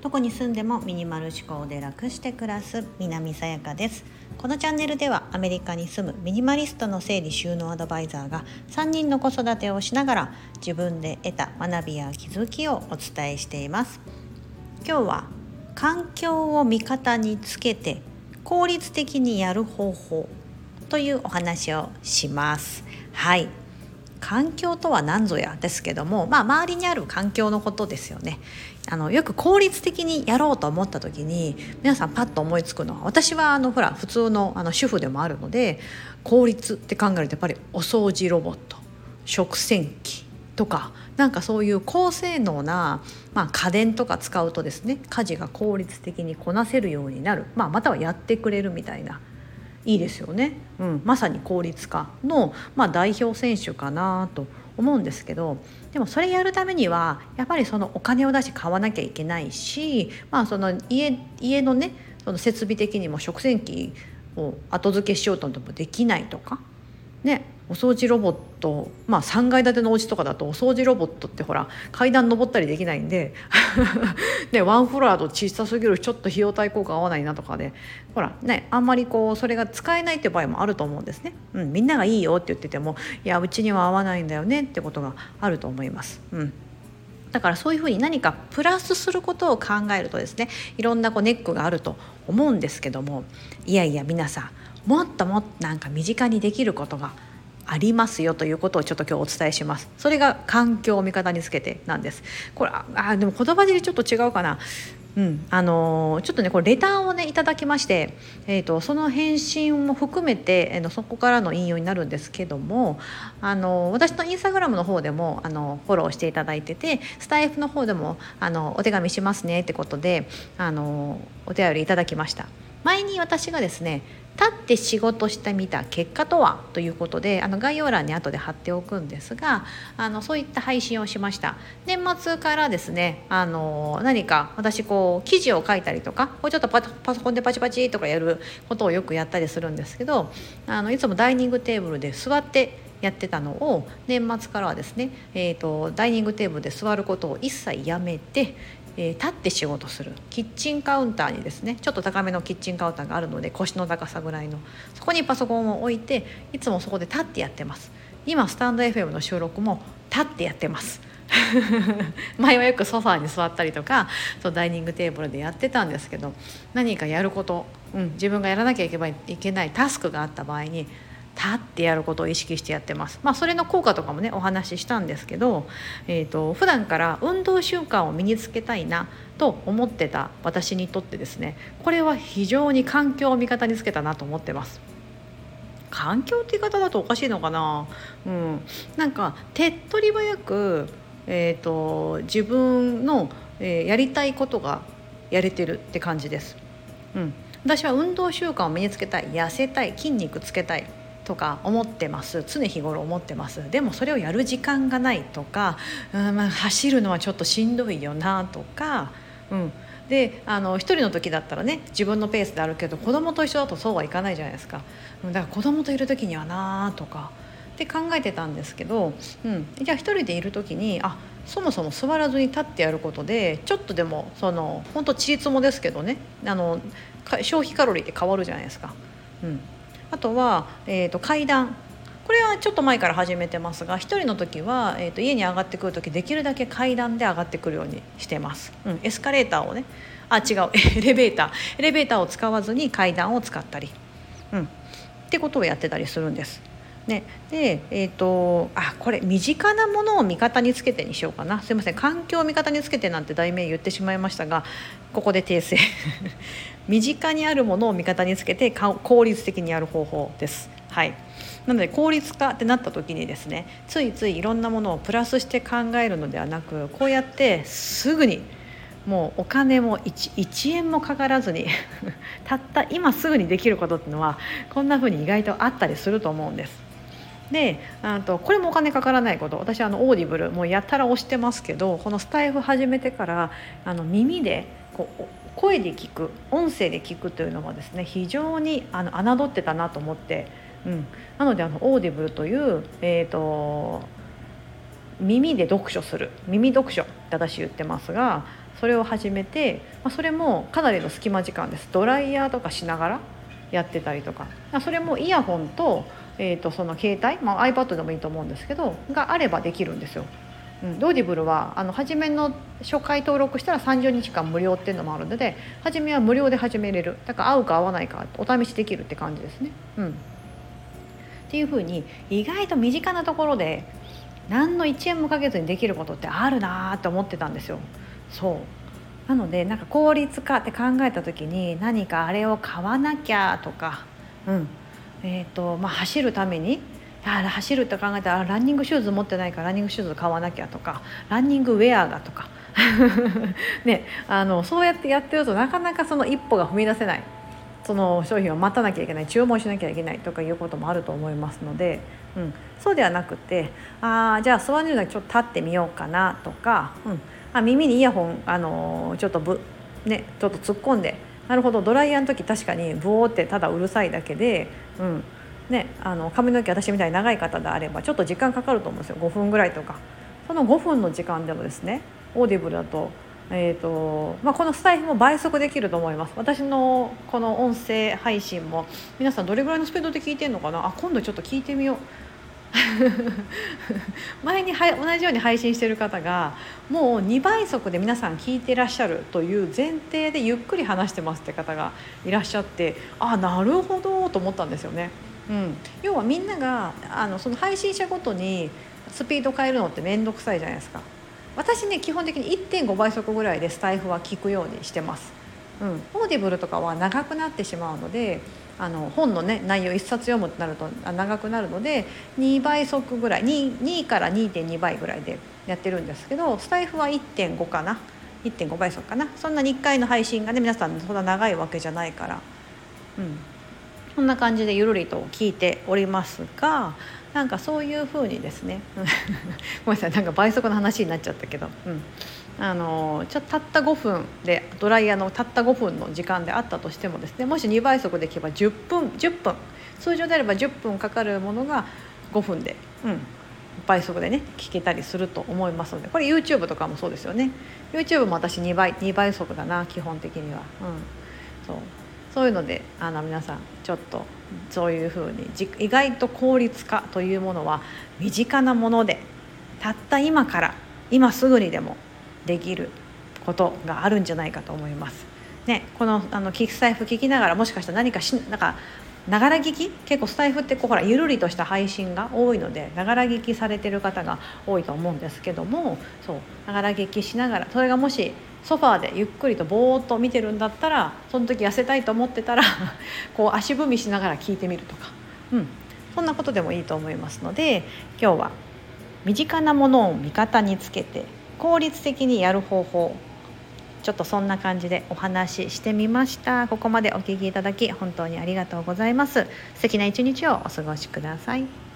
どこに住んでもミニマル思考で楽して暮らす南さやかです。このチャンネルではアメリカに住むミニマリストの整理収納アドバイザーが3人の子育てをしながら自分で得た学びや気づきをお伝えしています。今日は環境を味方につけて効率的にやる方法というお話をします。はい。環境とは何ぞやですけども、まあ、周りにある環境のことですよね。あのよく効率的にやろうと思った時に皆さんパッと思いつくのは私はあのほら普通のあの主婦でもあるので効率って考えるとやっぱりお掃除ロボット食洗機とかなんかそういう高性能な、まあ、家電とか使うとですね家事が効率的にこなせるようになる、まあ、またはやってくれるみたいないいですよね、うん、まさに効率化の、まあ、代表選手かなと思うんですけどでもそれやるためにはやっぱりそのお金を出して買わなきゃいけないし、まあ、その家家のねその設備的にも食洗機を後付けしようともできないとかね。お掃除ロボットまあ3階建てのお家とかだとお掃除ロボットってほら階段登ったりできないんで ねワンフロアと小さすぎるちょっと費用対効果合わないなとかでほらねあんまりこうそれが使えないっていう場合もあると思うんですね。うん、みんながいいよって言っててもいやうちには合わないんだよねってことがあると思います。うんだからそういうふうに何かプラスすることを考えるとですねいろんなこうネックがあると思うんですけどもいやいや皆さんもっともっとなんか身近にできることがありますよということをちょっと今日お伝えします。それが環境を味方につけてなんです。これあでも言葉尻ちょっと違うかな。うんあのー、ちょっとねこれレターをねいただきまして、えーと、その返信も含めて、えー、そこからの引用になるんですけども、あのー、私のインスタグラムの方でも、あのフォローしていただいててスタイフの方でも、あのお手紙しますねってことで、あのお手紙りいただきました。前に私がですね立って仕事してみた結果とは？ということであの概要欄に後で貼っておくんですがあのそういった配信をしました。年末からですねあの何か私こう記事を書いたりとかこうちょっとパソコンでパチパチとかやることをよくやったりするんですけどあのいつもダイニングテーブルで座ってやってたのを年末からはですね、えーとダイニングテーブルで座ることを一切やめて、えー、立って仕事する。キッチンカウンターにですねちょっと高めのキッチンカウンターがあるので腰の高さぐらいの。そこにパソコンを置いていつもそこで立ってやってます。今スタンド FM の収録も立ってやってます。前はよくソファーに座ったりとかそうダイニングテーブルでやってたんですけど何かやること、うん、自分がやらなきゃいけないタスクがあった場合に立ってやることを意識してやってます。まあ、それの効果とかもねお話ししたんですけど、えーと、普段から運動習慣を身につけたいなと思ってた私にとってですねこれは非常に環境を味方につけたなと思ってます。環境って言い方だとおかしいのかな、うん、なんか手っ取り早く、えーと、と自分の、えー、やりたいことがやれてるって感じです。うん、私は運動習慣を身につけたい痩せたい筋肉つけたいとか思ってます。常日頃思ってます。でもそれをやる時間がないとか、うん、走るのはちょっとしんどいよなとか、うん、であの一人の時だったらね自分のペースであるけど子供と一緒だとそうはいかないじゃないですか。だから子供といる時にはなとかって考えてたんですけど、うん、じゃあ一人でいる時にあそもそも座らずに立ってやることでちょっとでもその本当ちりつもですけどねあの消費カロリーって変わるじゃないですか。うん。あとは、えーと、階段。これはちょっと前から始めてますが1人の時は、えーと、家に上がってくる時できるだけ階段で上がってくるようにしてます、うん、エスカレーターをね。あ違う。エレベーター。エレベーターを使わずに階段を使ったり、うん、ってことをやってたりするんです。ね、でえっ、ー、とあこれ身近なものを味方につけてにしようかな。すいません。環境を味方につけてなんて題名言ってしまいましたがここで訂正。身近にあるものを味方につけて効率的にやる方法です。はいなので効率化ってなった時にですねついついいろんなものをプラスして考えるのではなくこうやってすぐにもうお金も 1, 1円もかからずに たった今すぐにできることっていうのはこんな風に意外とあったりすると思うんです。であとこれもお金かからないこと。私あの Audible もうやたら押してますけどこのスタイフ始めてからあの耳でこう声で聞く音声で聞くというのはですね非常にあの侮ってたなと思って、うん、なのであの Audible という、えーと、耳で読書する耳読書って私言ってますがそれを始めて、まあ、それもかなりの隙間時間です。ドライヤーとかしながらやってたりとかそれもイヤホンと,、えー、とその携帯、まあ、iPad でもいいと思うんですけどがあればできるんですよ。うん、ドーディブルはあの初めの初回登録したら30日間無料っていうのもあるので初めは無料で始めれるだから合うか合わないかお試しできるって感じですね。うん、っていうふうに意外と身近なところで何の1円もかけずにできることってあるなって思ってたんですよ。そうなのでなんか効率化って考えた時に何かあれを買わなきゃとか、うんえーとまあ、走るためにあ走るって考えたらランニングシューズ持ってないからランニングシューズ買わなきゃとかランニングウェアがとか。ね、あのそうやってやってるとなかなかその一歩が踏み出せない。その商品を待たなきゃいけない注文しなきゃいけないとかいうこともあると思いますので、うん、そうではなくてあじゃあ座るのにちょっと立ってみようかなとか、うん、あ耳にイヤホン、あのちょっとぶ、ね、ちょっと突っ込んでなるほど。ドライヤーの時確かにブオーってただうるさいだけで、うん。ね、あの髪の毛私みたいに長い方であればちょっと時間かかると思うんですよ。5分ぐらいとか。その5分の時間でもですね Audible だと,、えーとまあ、このスタイフも倍速できると思います。私のこの音声配信も皆さんどれぐらいのスピードで聞いてるのかな？あ今度ちょっと聞いてみよう。前には同じように配信してる方がもう2倍速で皆さん聞いてらっしゃるという前提でゆっくり話してますって方がいらっしゃってあなるほどと思ったんですよね。うん、要はみんながあのその配信者ごとにスピード変えるのって面倒くさいじゃないですか。私ね基本的に1.5倍速ぐらいでスタイフは聞くようにしてます、うん、 Audible とかは長くなってしまうのであの本の、ね、内容1冊読むとなると長くなるので2倍速ぐらい 2, 2から2.2倍ぐらいでやってるんですけどスタイフは1.5かな？1.5倍速かな？そんなに1回の配信がね皆さんそんな長いわけじゃないから、うん、そんな感じでゆるりと聞いておりますがなんかそういうふうにですね。ごめんなさいなんか倍速の話になっちゃったけど、うん、あのちょたった5分でドライヤーのたった5分の時間であったとしてもですねもし2倍速でいけば10分10分通常であれば10分かかるものが5分で、うん、倍速でね聞けたりすると思いますのでこれ YouTube とかもそうですよね。YouTube も私2倍2倍速だな基本的には、うん、そう。そういうのであの皆さんちょっとそういうふうに意外と効率化というものは身近なものでたった今から今すぐにでもできることがあるんじゃないかと思います。ね、このあの聞き財布聞きながらもしかしたら何かしなんかながら聞き結構スタイフってこうほらゆるりとした配信が多いのでながら聞きされてる方が多いと思うんですけどもそうながら聞きしながらそれがもしソファーでゆっくりとぼーっと見てるんだったらその時痩せたいと思ってたら こう足踏みしながら聞いてみるとか、うん、そんなことでもいいと思いますので今日は身近なものを味方につけて効率的にやる方法ちょっとそんな感じでお話ししてみました。ここまでお聞きいただき本当にありがとうございます。素敵な一日をお過ごしください。